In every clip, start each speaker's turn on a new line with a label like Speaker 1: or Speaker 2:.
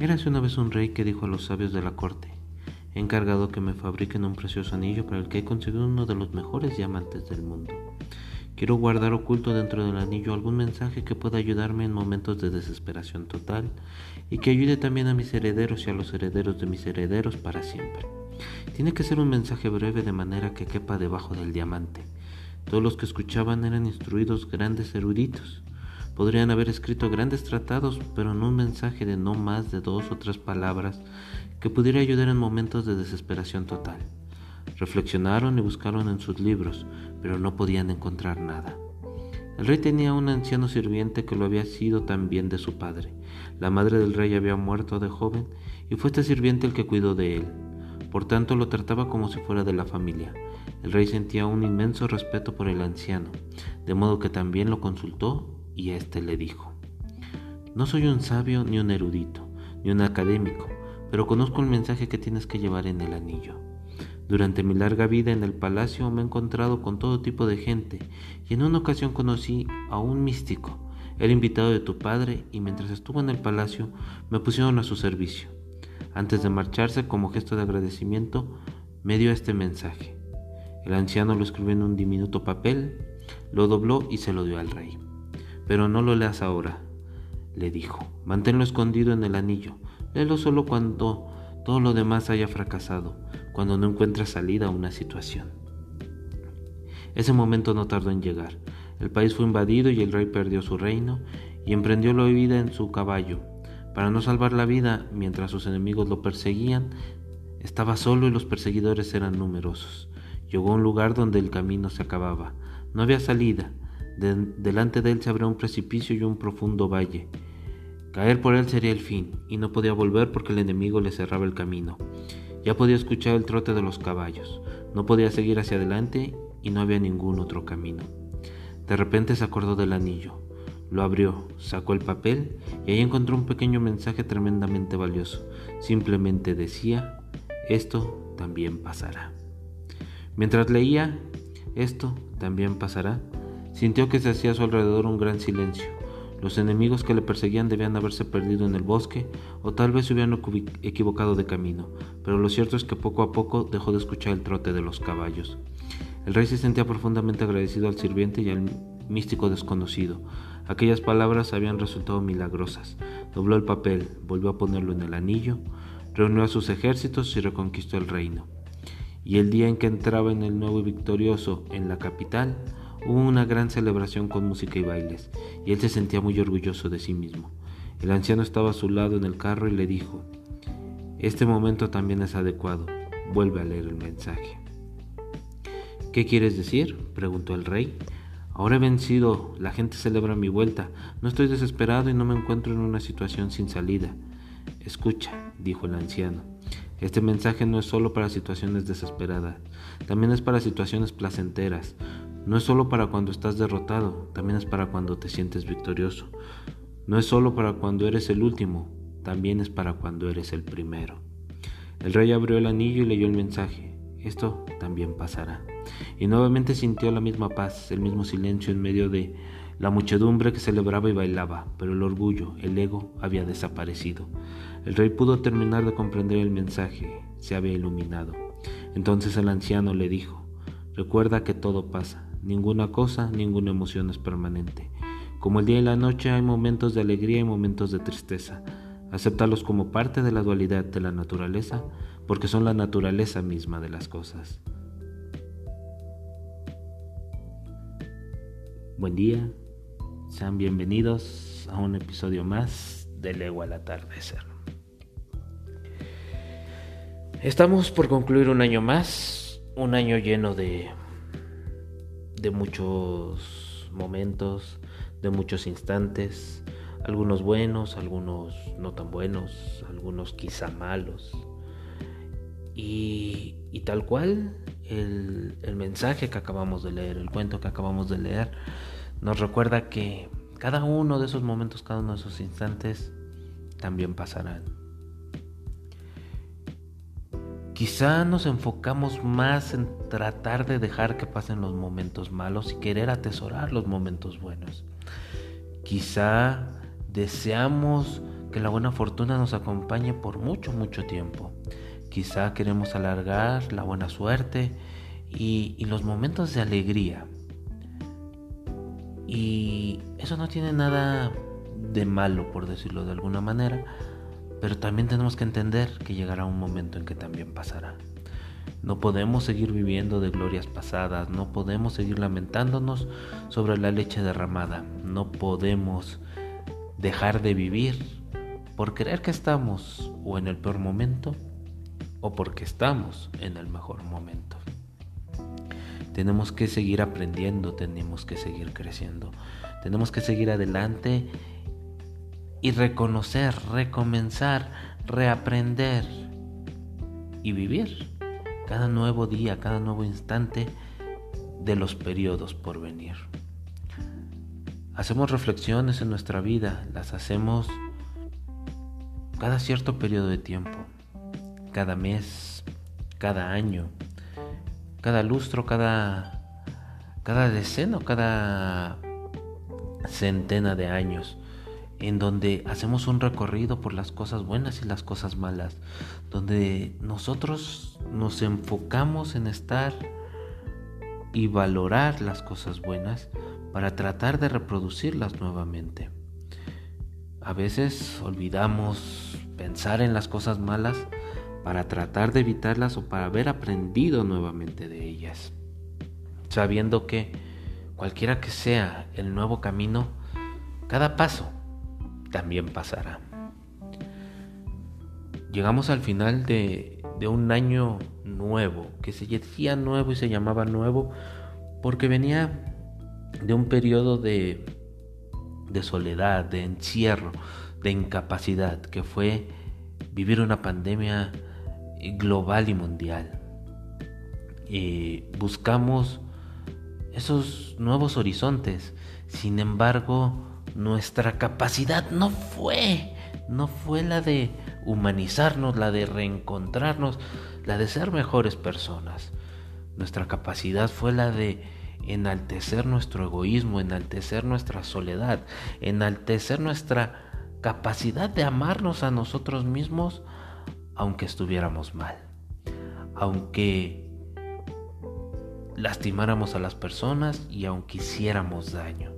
Speaker 1: Érase una vez un rey que dijo a los sabios de la corte, he encargado que me fabriquen un precioso anillo para el que he conseguido uno de los mejores diamantes del mundo. Quiero guardar oculto dentro del anillo algún mensaje que pueda ayudarme en momentos de desesperación total y que ayude también a mis herederos y a los herederos de mis herederos para siempre. Tiene que ser un mensaje breve de manera que quepa debajo del diamante. Todos los que escuchaban eran instruidos grandes eruditos. Podrían haber escrito grandes tratados, pero en un mensaje de no más de dos o tres palabras que pudiera ayudar en momentos de desesperación total. Reflexionaron y buscaron en sus libros, pero no podían encontrar nada. El rey tenía un anciano sirviente que lo había sido también de su padre. La madre del rey había muerto de joven y fue este sirviente el que cuidó de él. Por tanto lo trataba como si fuera de la familia. El rey sentía un inmenso respeto por el anciano, de modo que también lo consultó y éste le dijo, No soy un sabio ni un erudito, ni un académico, pero conozco el mensaje que tienes que llevar en el anillo. Durante mi larga vida en el palacio me he encontrado con todo tipo de gente y en una ocasión conocí a un místico. Era invitado de tu padre y mientras estuvo en el palacio me pusieron a su servicio. Antes de marcharse, como gesto de agradecimiento, me dio este mensaje. El anciano lo escribió en un diminuto papel, lo dobló y se lo dio al rey. Pero no lo leas ahora, le dijo. Manténlo escondido en el anillo. Léelo solo cuando todo lo demás haya fracasado, cuando no encuentres salida a una situación. Ese momento no tardó en llegar. El país fue invadido y el rey perdió su reino y emprendió la huida en su caballo. Para no salvar la vida, mientras sus enemigos lo perseguían, estaba solo y los perseguidores eran numerosos. Llegó a un lugar donde el camino se acababa. No había salida. Delante de él se abría un precipicio y un profundo valle. Caer por él sería el fin, y no podía volver porque el enemigo le cerraba el camino. Ya podía escuchar el trote de los caballos, no podía seguir hacia adelante y no había ningún otro camino. De repente se acordó del anillo, lo abrió, sacó el papel y ahí encontró un pequeño mensaje tremendamente valioso. Simplemente decía, esto también pasará. Mientras leía, esto también pasará, sintió que se hacía a su alrededor un gran silencio los enemigos que le perseguían debían haberse perdido en el bosque o tal vez se hubieran equivocado de camino, pero lo cierto es que poco a poco dejó de escuchar el trote de los caballos. El rey se sentía profundamente agradecido al sirviente y al místico desconocido. Aquellas palabras habían resultado milagrosas. Dobló el papel, volvió a ponerlo en el anillo, reunió a sus ejércitos y reconquistó el reino. Y el día en que entraba en el nuevo y victorioso en la capital, Hubo una gran celebración con música y bailes, y él se sentía muy orgulloso de sí mismo. El anciano estaba a su lado en el carro y le dijo, Este momento también es adecuado, vuelve a leer el mensaje. ¿Qué quieres decir? preguntó el rey. Ahora he vencido, la gente celebra mi vuelta, no estoy desesperado y no me encuentro en una situación sin salida. Escucha, dijo el anciano, este mensaje no es solo para situaciones desesperadas, también es para situaciones placenteras. No es solo para cuando estás derrotado, también es para cuando te sientes victorioso. No es solo para cuando eres el último, también es para cuando eres el primero. El rey abrió el anillo y leyó el mensaje. Esto también pasará. Y nuevamente sintió la misma paz, el mismo silencio en medio de la muchedumbre que celebraba y bailaba, pero el orgullo, el ego, había desaparecido. El rey pudo terminar de comprender el mensaje, se había iluminado. Entonces el anciano le dijo, recuerda que todo pasa, Ninguna cosa, ninguna emoción es permanente. Como el día y la noche hay momentos de alegría y momentos de tristeza. Acéptalos como parte de la dualidad de la naturaleza, porque son la naturaleza misma de las cosas. Buen día, sean bienvenidos a un episodio más de Lego al atardecer. Estamos por concluir un año más, un año lleno de de muchos momentos, de muchos instantes, algunos buenos, algunos no tan buenos, algunos quizá malos. Y, tal cual el, el mensaje que acabamos de leer, el cuento que acabamos de leer, nos recuerda que cada uno de esos momentos, cada uno de esos instantes también pasarán. Quizá nos enfocamos más en tratar de dejar que pasen los momentos malos y querer atesorar los momentos buenos. Quizá deseamos que la buena fortuna nos acompañe por mucho, mucho tiempo. Quizá queremos alargar la buena suerte y, y los momentos de alegría. Y eso no tiene nada de malo, por decirlo de alguna manera, pero también tenemos que entender que llegará un momento en que también pasará. No podemos seguir viviendo de glorias pasadas, no podemos seguir lamentándonos sobre la leche derramada, no podemos dejar de vivir por creer que estamos o en el peor momento o porque estamos en el mejor momento. Tenemos que seguir aprendiendo, tenemos que seguir creciendo, tenemos que seguir adelante y reconocer, recomenzar, reaprender y vivir cada nuevo día, cada nuevo instante de los periodos por venir. Hacemos reflexiones en nuestra vida, las hacemos cada cierto periodo de tiempo, cada mes, cada año, cada lustro, cada, cada deceno, cada centena de años en donde hacemos un recorrido por las cosas buenas y las cosas malas, donde nosotros nos enfocamos en estar y valorar las cosas buenas para tratar de reproducirlas nuevamente. A veces olvidamos pensar en las cosas malas para tratar de evitarlas o para haber aprendido nuevamente de ellas, sabiendo que cualquiera que sea el nuevo camino, cada paso también pasará. Llegamos al final de, un año nuevo, que se decía nuevo y se llamaba nuevo porque venía de un periodo de, de soledad, de encierro, de incapacidad, que fue vivir una pandemia global y mundial. Y buscamos esos nuevos horizontes. Sin embargo, nuestra capacidad no fue, no fue la de humanizarnos, la de reencontrarnos, la de ser mejores personas. Nuestra capacidad fue la de enaltecer nuestro egoísmo, enaltecer nuestra soledad, enaltecer nuestra capacidad de amarnos a nosotros mismos aunque estuviéramos mal, aunque lastimáramos a las personas y aunque hiciéramos daño.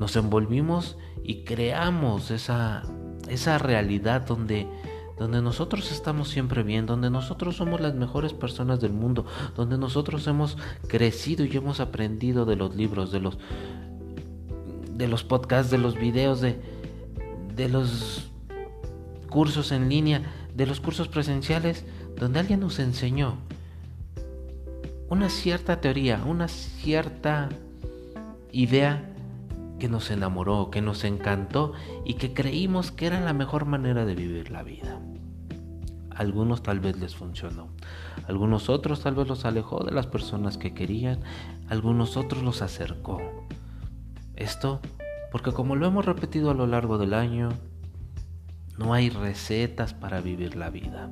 Speaker 1: Nos envolvimos y creamos esa, esa realidad donde, donde nosotros estamos siempre bien, donde nosotros somos las mejores personas del mundo, donde nosotros hemos crecido y hemos aprendido de los libros, de los, de los podcasts, de los videos, de, de los cursos en línea, de los cursos presenciales, donde alguien nos enseñó una cierta teoría, una cierta idea que nos enamoró, que nos encantó y que creímos que era la mejor manera de vivir la vida. algunos tal vez les funcionó, algunos otros tal vez los alejó de las personas que querían, algunos otros los acercó. Esto porque como lo hemos repetido a lo largo del año, no hay recetas para vivir la vida.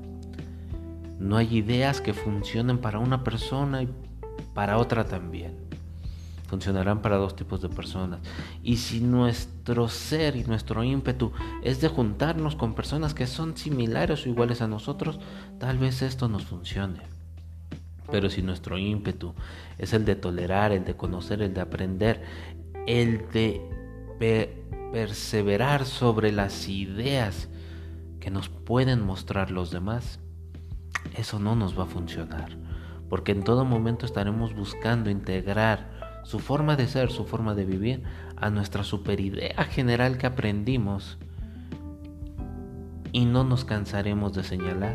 Speaker 1: No hay ideas que funcionen para una persona y para otra también funcionarán para dos tipos de personas. Y si nuestro ser y nuestro ímpetu es de juntarnos con personas que son similares o iguales a nosotros, tal vez esto nos funcione. Pero si nuestro ímpetu es el de tolerar, el de conocer, el de aprender, el de perseverar sobre las ideas que nos pueden mostrar los demás, eso no nos va a funcionar. Porque en todo momento estaremos buscando integrar su forma de ser, su forma de vivir, a nuestra superidea general que aprendimos. Y no nos cansaremos de señalar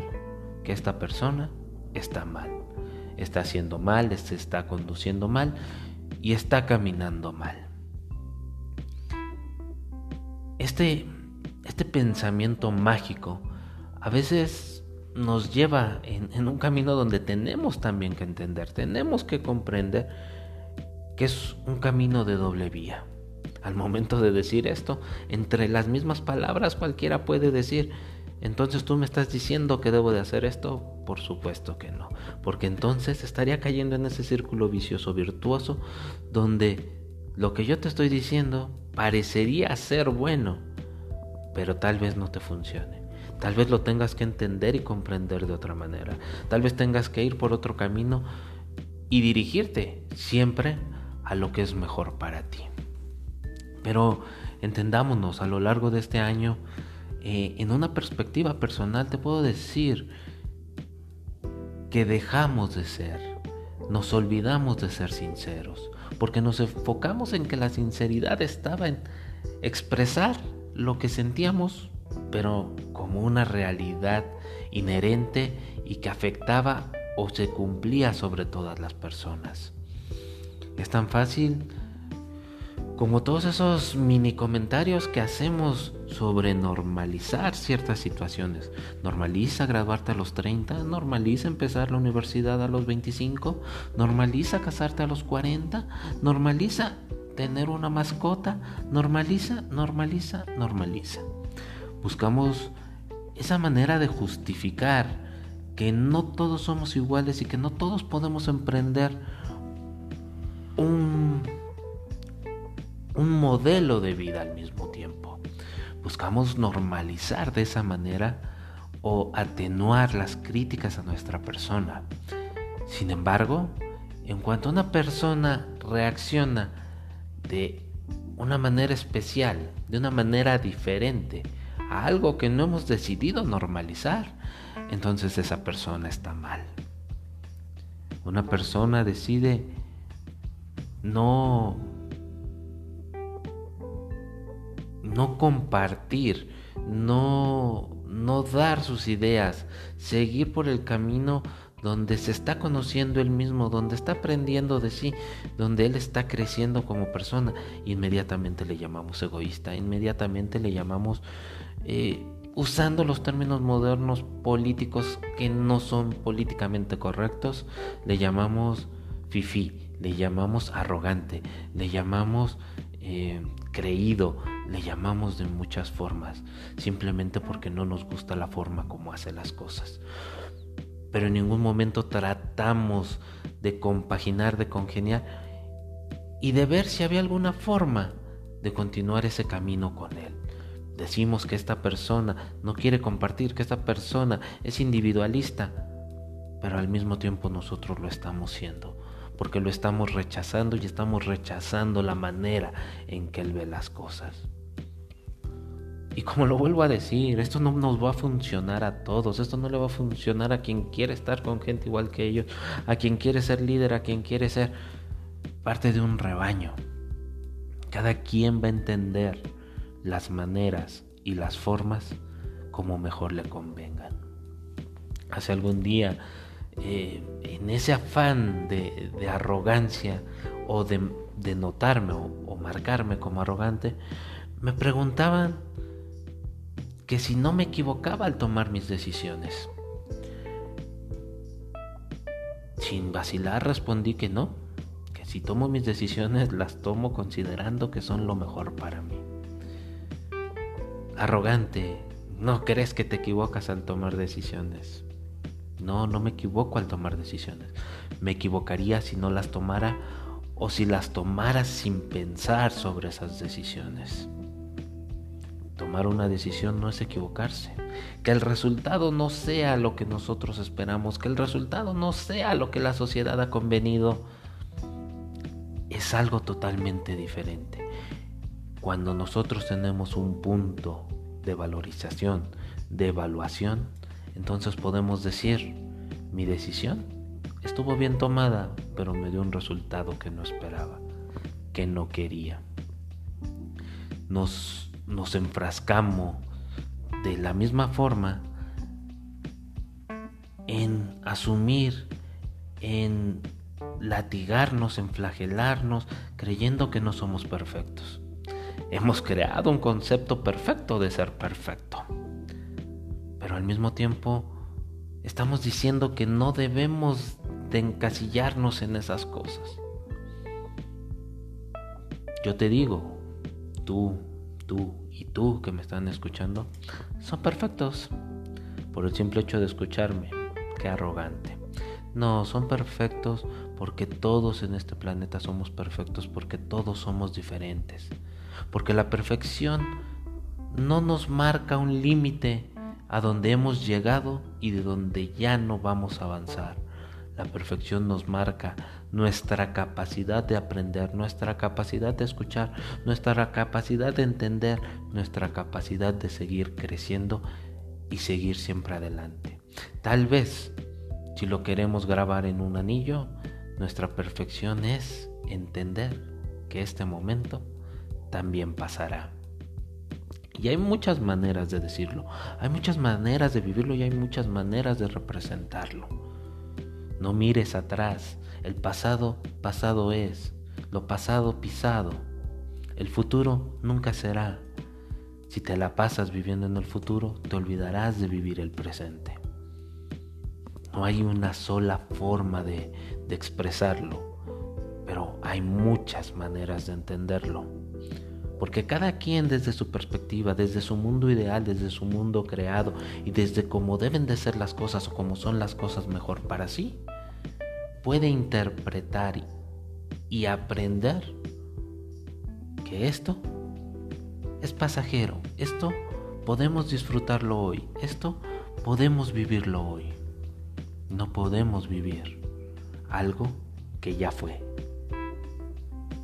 Speaker 1: que esta persona está mal, está haciendo mal, se está conduciendo mal y está caminando mal. Este, este pensamiento mágico a veces nos lleva en, en un camino donde tenemos también que entender, tenemos que comprender que es un camino de doble vía. Al momento de decir esto, entre las mismas palabras cualquiera puede decir, entonces tú me estás diciendo que debo de hacer esto? Por supuesto que no, porque entonces estaría cayendo en ese círculo vicioso virtuoso donde lo que yo te estoy diciendo parecería ser bueno, pero tal vez no te funcione. Tal vez lo tengas que entender y comprender de otra manera. Tal vez tengas que ir por otro camino y dirigirte siempre a lo que es mejor para ti. Pero entendámonos, a lo largo de este año, eh, en una perspectiva personal, te puedo decir que dejamos de ser, nos olvidamos de ser sinceros, porque nos enfocamos en que la sinceridad estaba en expresar lo que sentíamos, pero como una realidad inherente y que afectaba o se cumplía sobre todas las personas. Es tan fácil como todos esos mini comentarios que hacemos sobre normalizar ciertas situaciones. Normaliza graduarte a los 30, normaliza empezar la universidad a los 25, normaliza casarte a los 40, normaliza tener una mascota, normaliza, normaliza, normaliza. Buscamos esa manera de justificar que no todos somos iguales y que no todos podemos emprender un un modelo de vida al mismo tiempo. Buscamos normalizar de esa manera o atenuar las críticas a nuestra persona. Sin embargo, en cuanto una persona reacciona de una manera especial, de una manera diferente a algo que no hemos decidido normalizar, entonces esa persona está mal. Una persona decide no no compartir, no, no dar sus ideas, seguir por el camino donde se está conociendo él mismo, donde está aprendiendo de sí, donde él está creciendo como persona, inmediatamente le llamamos egoísta, inmediatamente le llamamos, eh, usando los términos modernos políticos que no son políticamente correctos, le llamamos fifi, le llamamos arrogante, le llamamos eh, creído, le llamamos de muchas formas, simplemente porque no nos gusta la forma como hace las cosas. Pero en ningún momento tratamos de compaginar, de congeniar y de ver si había alguna forma de continuar ese camino con él. Decimos que esta persona no quiere compartir, que esta persona es individualista, pero al mismo tiempo nosotros lo estamos siendo porque lo estamos rechazando y estamos rechazando la manera en que Él ve las cosas. Y como lo vuelvo a decir, esto no nos va a funcionar a todos, esto no le va a funcionar a quien quiere estar con gente igual que ellos, a quien quiere ser líder, a quien quiere ser parte de un rebaño. Cada quien va a entender las maneras y las formas como mejor le convengan. Hace algún día eh, en ese afán de, arrogancia o de, notarme o, marcarme como arrogante, me preguntaban que si no me equivocaba al tomar mis decisiones. Sin vacilar respondí que no, que si tomo mis decisiones las tomo considerando que son lo mejor para mí. Arrogante, no crees que te equivocas al tomar decisiones. No, no me equivoco al tomar decisiones. Me equivocaría si no las tomara o si las tomara sin pensar sobre esas decisiones. Tomar una decisión no es equivocarse. Que el resultado no sea lo que nosotros esperamos, que el resultado no sea lo que la sociedad ha convenido, es algo totalmente diferente. Cuando nosotros tenemos un punto de valorización, de evaluación, entonces podemos decir, mi decisión estuvo bien tomada, pero me dio un resultado que no esperaba, que no quería. Nos, nos enfrascamos de la misma forma en asumir, en latigarnos, en flagelarnos, creyendo que no somos perfectos. Hemos creado un concepto perfecto de ser perfecto pero al mismo tiempo estamos diciendo que no debemos de encasillarnos en esas cosas. Yo te digo, tú, tú y tú que me están escuchando, son perfectos por el simple hecho de escucharme. Qué arrogante. No, son perfectos porque todos en este planeta somos perfectos, porque todos somos diferentes. Porque la perfección no nos marca un límite a donde hemos llegado y de donde ya no vamos a avanzar. La perfección nos marca nuestra capacidad de aprender, nuestra capacidad de escuchar, nuestra capacidad de entender, nuestra capacidad de seguir creciendo y seguir siempre adelante. Tal vez, si lo queremos grabar en un anillo, nuestra perfección es entender que este momento también pasará. Y hay muchas maneras de decirlo, hay muchas maneras de vivirlo y hay muchas maneras de representarlo. No mires atrás, el pasado pasado es, lo pasado pisado. El futuro nunca será. Si te la pasas viviendo en el futuro, te olvidarás de vivir el presente. No hay una sola forma de, de expresarlo, pero hay muchas maneras de entenderlo. Porque cada quien desde su perspectiva, desde su mundo ideal, desde su mundo creado y desde cómo deben de ser las cosas o cómo son las cosas mejor para sí, puede interpretar y aprender que esto es pasajero, esto podemos disfrutarlo hoy, esto podemos vivirlo hoy. No podemos vivir algo que ya fue,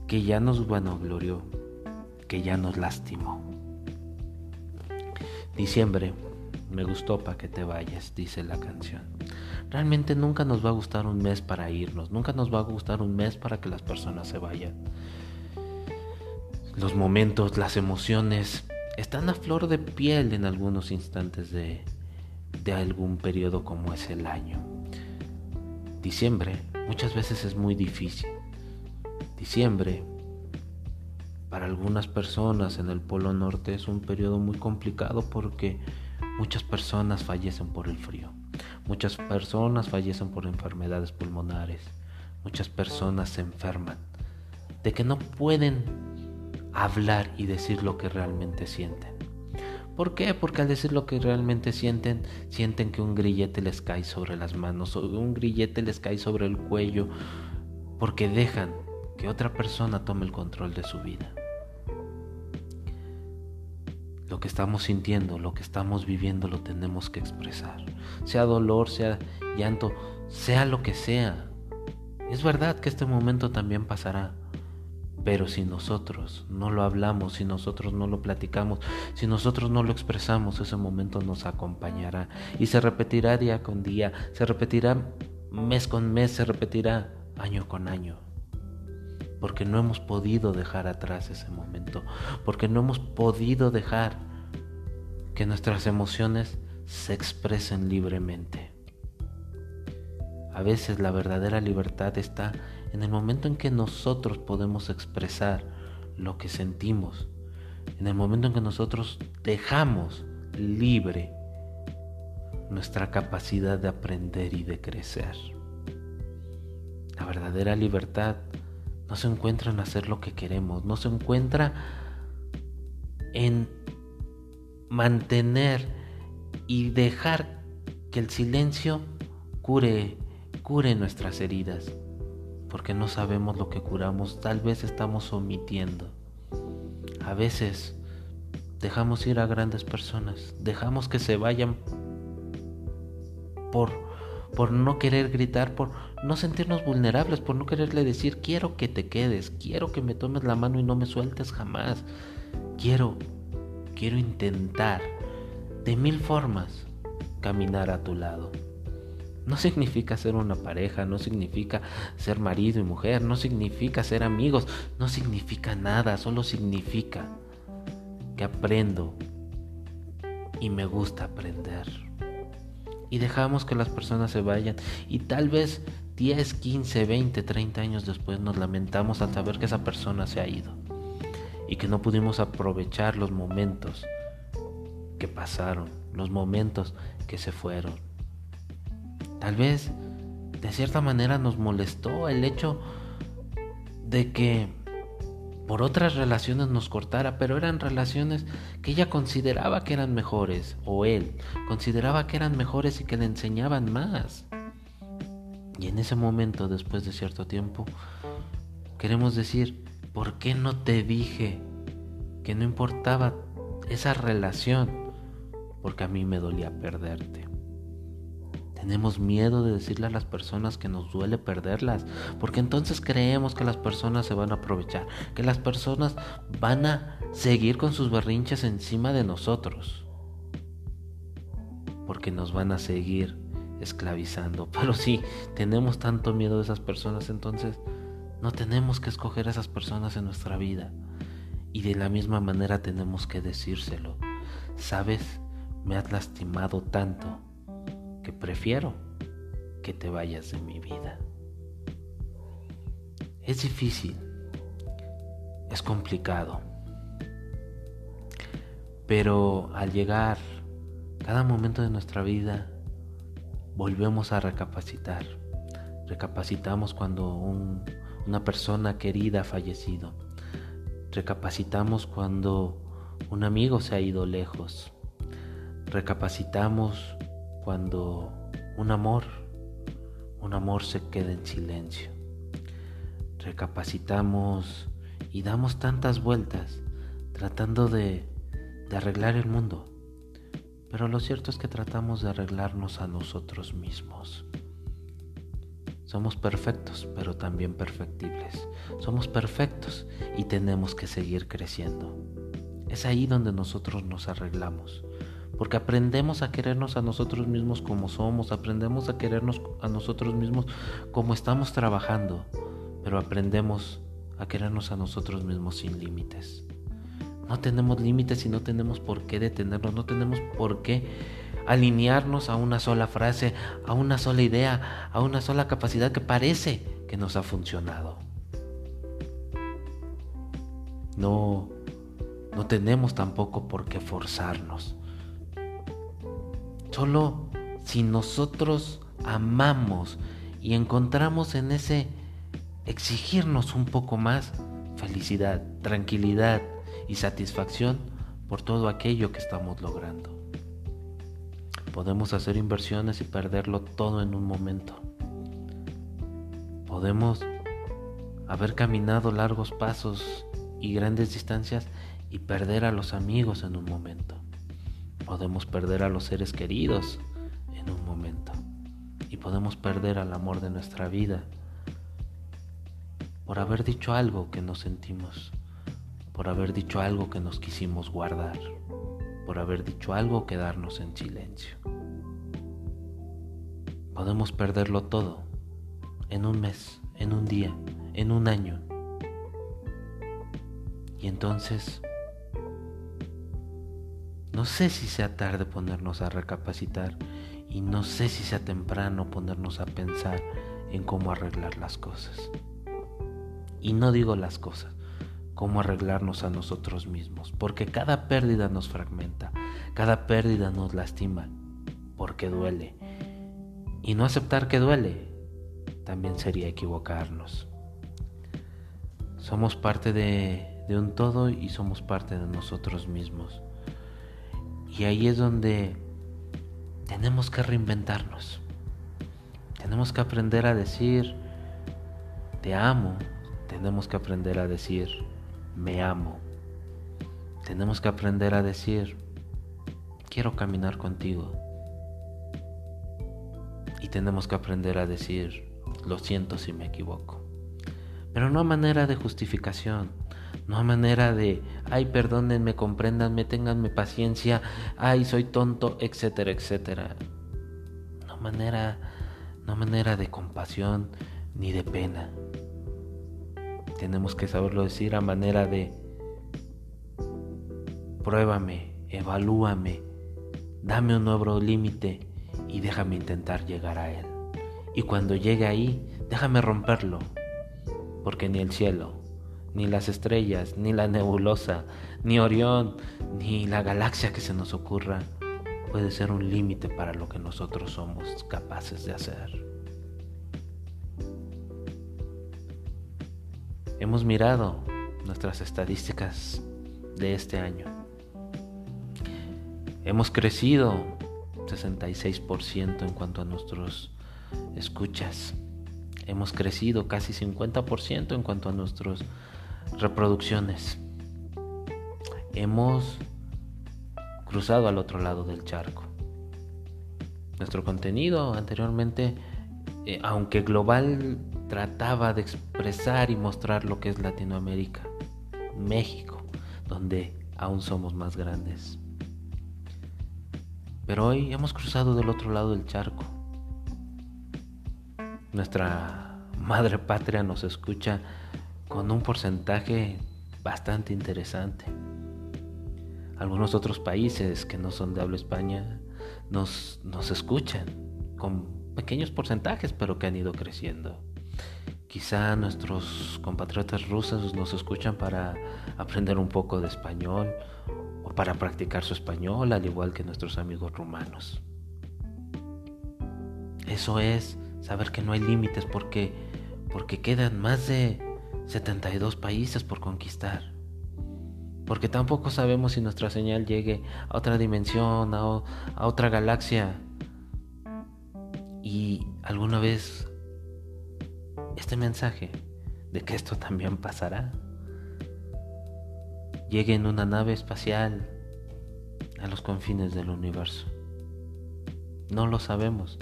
Speaker 1: que ya nos vanaglorió, que ya nos lastimó. Diciembre, me gustó para que te vayas, dice la canción. Realmente nunca nos va a gustar un mes para irnos, nunca nos va a gustar un mes para que las personas se vayan. Los momentos, las emociones están a flor de piel en algunos instantes de, de algún periodo como es el año. Diciembre muchas veces es muy difícil. Diciembre para algunas personas en el Polo Norte es un periodo muy complicado porque muchas personas fallecen por el frío. Muchas personas fallecen por enfermedades pulmonares. Muchas personas se enferman de que no pueden hablar y decir lo que realmente sienten. ¿Por qué? Porque al decir lo que realmente sienten, sienten que un grillete les cae sobre las manos o un grillete les cae sobre el cuello porque dejan que otra persona tome el control de su vida lo que estamos sintiendo, lo que estamos viviendo, lo tenemos que expresar. Sea dolor, sea llanto, sea lo que sea. Es verdad que este momento también pasará. Pero si nosotros no lo hablamos, si nosotros no lo platicamos, si nosotros no lo expresamos, ese momento nos acompañará y se repetirá día con día, se repetirá mes con mes, se repetirá año con año porque no hemos podido dejar atrás ese momento, porque no hemos podido dejar que nuestras emociones se expresen libremente. A veces la verdadera libertad está en el momento en que nosotros podemos expresar lo que sentimos, en el momento en que nosotros dejamos libre nuestra capacidad de aprender y de crecer. La verdadera libertad no se encuentra en hacer lo que queremos, no se encuentra en mantener y dejar que el silencio cure, cure nuestras heridas, porque no sabemos lo que curamos, tal vez estamos omitiendo. A veces dejamos ir a grandes personas, dejamos que se vayan por por no querer gritar, por no sentirnos vulnerables, por no quererle decir, quiero que te quedes, quiero que me tomes la mano y no me sueltes jamás. Quiero, quiero intentar de mil formas caminar a tu lado. No significa ser una pareja, no significa ser marido y mujer, no significa ser amigos, no significa nada, solo significa que aprendo y me gusta aprender y dejamos que las personas se vayan y tal vez 10, 15, 20, 30 años después nos lamentamos al saber que esa persona se ha ido y que no pudimos aprovechar los momentos que pasaron, los momentos que se fueron. Tal vez de cierta manera nos molestó el hecho de que por otras relaciones nos cortara, pero eran relaciones que ella consideraba que eran mejores, o él consideraba que eran mejores y que le enseñaban más. Y en ese momento, después de cierto tiempo, queremos decir, ¿por qué no te dije que no importaba esa relación porque a mí me dolía perderte. Tenemos miedo de decirle a las personas que nos duele perderlas, porque entonces creemos que las personas se van a aprovechar, que las personas van a seguir con sus berrinches encima de nosotros, porque nos van a seguir esclavizando. Pero si tenemos tanto miedo de esas personas, entonces no tenemos que escoger a esas personas en nuestra vida. Y de la misma manera tenemos que decírselo. ¿Sabes? Me has lastimado tanto prefiero que te vayas de mi vida. Es difícil, es complicado, pero al llegar cada momento de nuestra vida, volvemos a recapacitar. Recapacitamos cuando una persona querida ha fallecido. Recapacitamos cuando un amigo se ha ido lejos. Recapacitamos cuando un amor, un amor se queda en silencio. Recapacitamos y damos tantas vueltas tratando de, arreglar el mundo. Pero lo cierto es que tratamos de arreglarnos a nosotros mismos. Somos perfectos, pero también perfectibles. Somos perfectos y tenemos que seguir creciendo. Es ahí donde nosotros nos arreglamos porque aprendemos a querernos a nosotros mismos como somos, aprendemos a querernos a nosotros mismos como estamos trabajando, pero aprendemos a querernos a nosotros mismos sin límites. No tenemos límites y no tenemos por qué detenernos, no tenemos por qué alinearnos a una sola frase, a una sola idea, a una sola capacidad que parece que nos ha funcionado. No, no tenemos tampoco por qué forzarnos. Solo si nosotros amamos y encontramos en ese exigirnos un poco más felicidad, tranquilidad y satisfacción por todo aquello que estamos logrando. Podemos hacer inversiones y perderlo todo en un momento. Podemos haber caminado largos pasos y grandes distancias y perder a los amigos en un momento. Podemos perder a los seres queridos en un momento y podemos perder al amor de nuestra vida por haber dicho algo que no sentimos, por haber dicho algo que nos quisimos guardar, por haber dicho algo quedarnos en silencio. Podemos perderlo todo en un mes, en un día, en un año. Y entonces no sé si sea tarde ponernos a recapacitar y no sé si sea temprano ponernos a pensar en cómo arreglar las cosas. Y no digo las cosas, cómo arreglarnos a nosotros mismos, porque cada pérdida nos fragmenta, cada pérdida nos lastima, porque duele. Y no aceptar que duele también sería equivocarnos. Somos parte de, de un todo y somos parte de nosotros mismos. Y ahí es donde tenemos que reinventarnos. Tenemos que aprender a decir, te amo. Tenemos que aprender a decir, me amo. Tenemos que aprender a decir, quiero caminar contigo. Y tenemos que aprender a decir, lo siento si me equivoco. Pero no a manera de justificación, no a manera de, ay, perdónenme, compréndanme, ténganme paciencia, ay, soy tonto, etcétera, etcétera. No manera, no manera de compasión ni de pena. Tenemos que saberlo decir a manera de, pruébame, evalúame, dame un nuevo límite y déjame intentar llegar a él. Y cuando llegue ahí, déjame romperlo, porque ni el cielo, ni las estrellas, ni la nebulosa, ni Orión, ni la galaxia que se nos ocurra puede ser un límite para lo que nosotros somos capaces de hacer. Hemos mirado nuestras estadísticas de este año. Hemos crecido 66% en cuanto a nuestros escuchas. Hemos crecido casi 50% en cuanto a nuestros reproducciones. Hemos cruzado al otro lado del charco. Nuestro contenido anteriormente, eh, aunque global, trataba de expresar y mostrar lo que es Latinoamérica, México, donde aún somos más grandes. Pero hoy hemos cruzado del otro lado del charco. Nuestra madre patria nos escucha con un porcentaje bastante interesante. Algunos otros países que no son de habla España nos, nos escuchan con pequeños porcentajes, pero que han ido creciendo. Quizá nuestros compatriotas rusos nos escuchan para aprender un poco de español o para practicar su español, al igual que nuestros amigos rumanos. Eso es saber que no hay límites porque, porque quedan más de 72 países por conquistar. Porque tampoco sabemos si nuestra señal llegue a otra dimensión, a, otra galaxia. Y alguna vez este mensaje de que esto también pasará llegue en una nave espacial a los confines del universo. No lo sabemos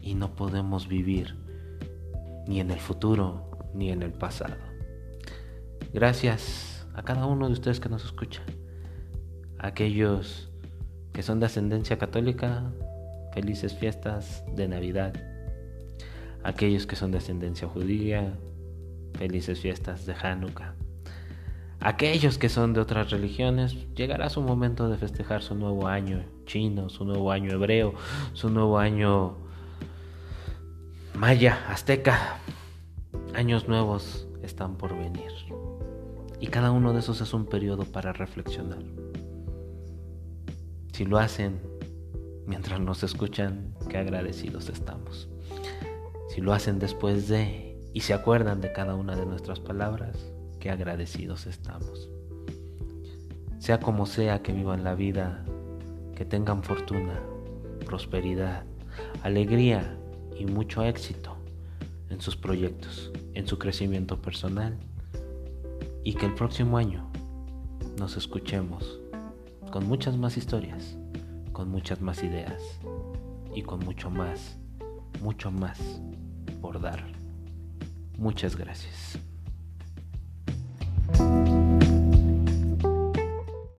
Speaker 1: y no podemos vivir ni en el futuro ni en el pasado. Gracias a cada uno de ustedes que nos escucha. aquellos que son de ascendencia católica, felices fiestas de Navidad. aquellos que son de ascendencia judía, felices fiestas de Hanukkah. Aquellos que son de otras religiones, llegará su momento de festejar su nuevo año chino, su nuevo año hebreo, su nuevo año maya, azteca, Años nuevos están por venir. Y cada uno de esos es un periodo para reflexionar. Si lo hacen mientras nos escuchan, qué agradecidos estamos. Si lo hacen después de y se acuerdan de cada una de nuestras palabras, qué agradecidos estamos. Sea como sea que vivan la vida, que tengan fortuna, prosperidad, alegría y mucho éxito en sus proyectos, en su crecimiento personal y que el próximo año nos escuchemos con muchas más historias, con muchas más ideas y con mucho más, mucho más por dar. Muchas gracias.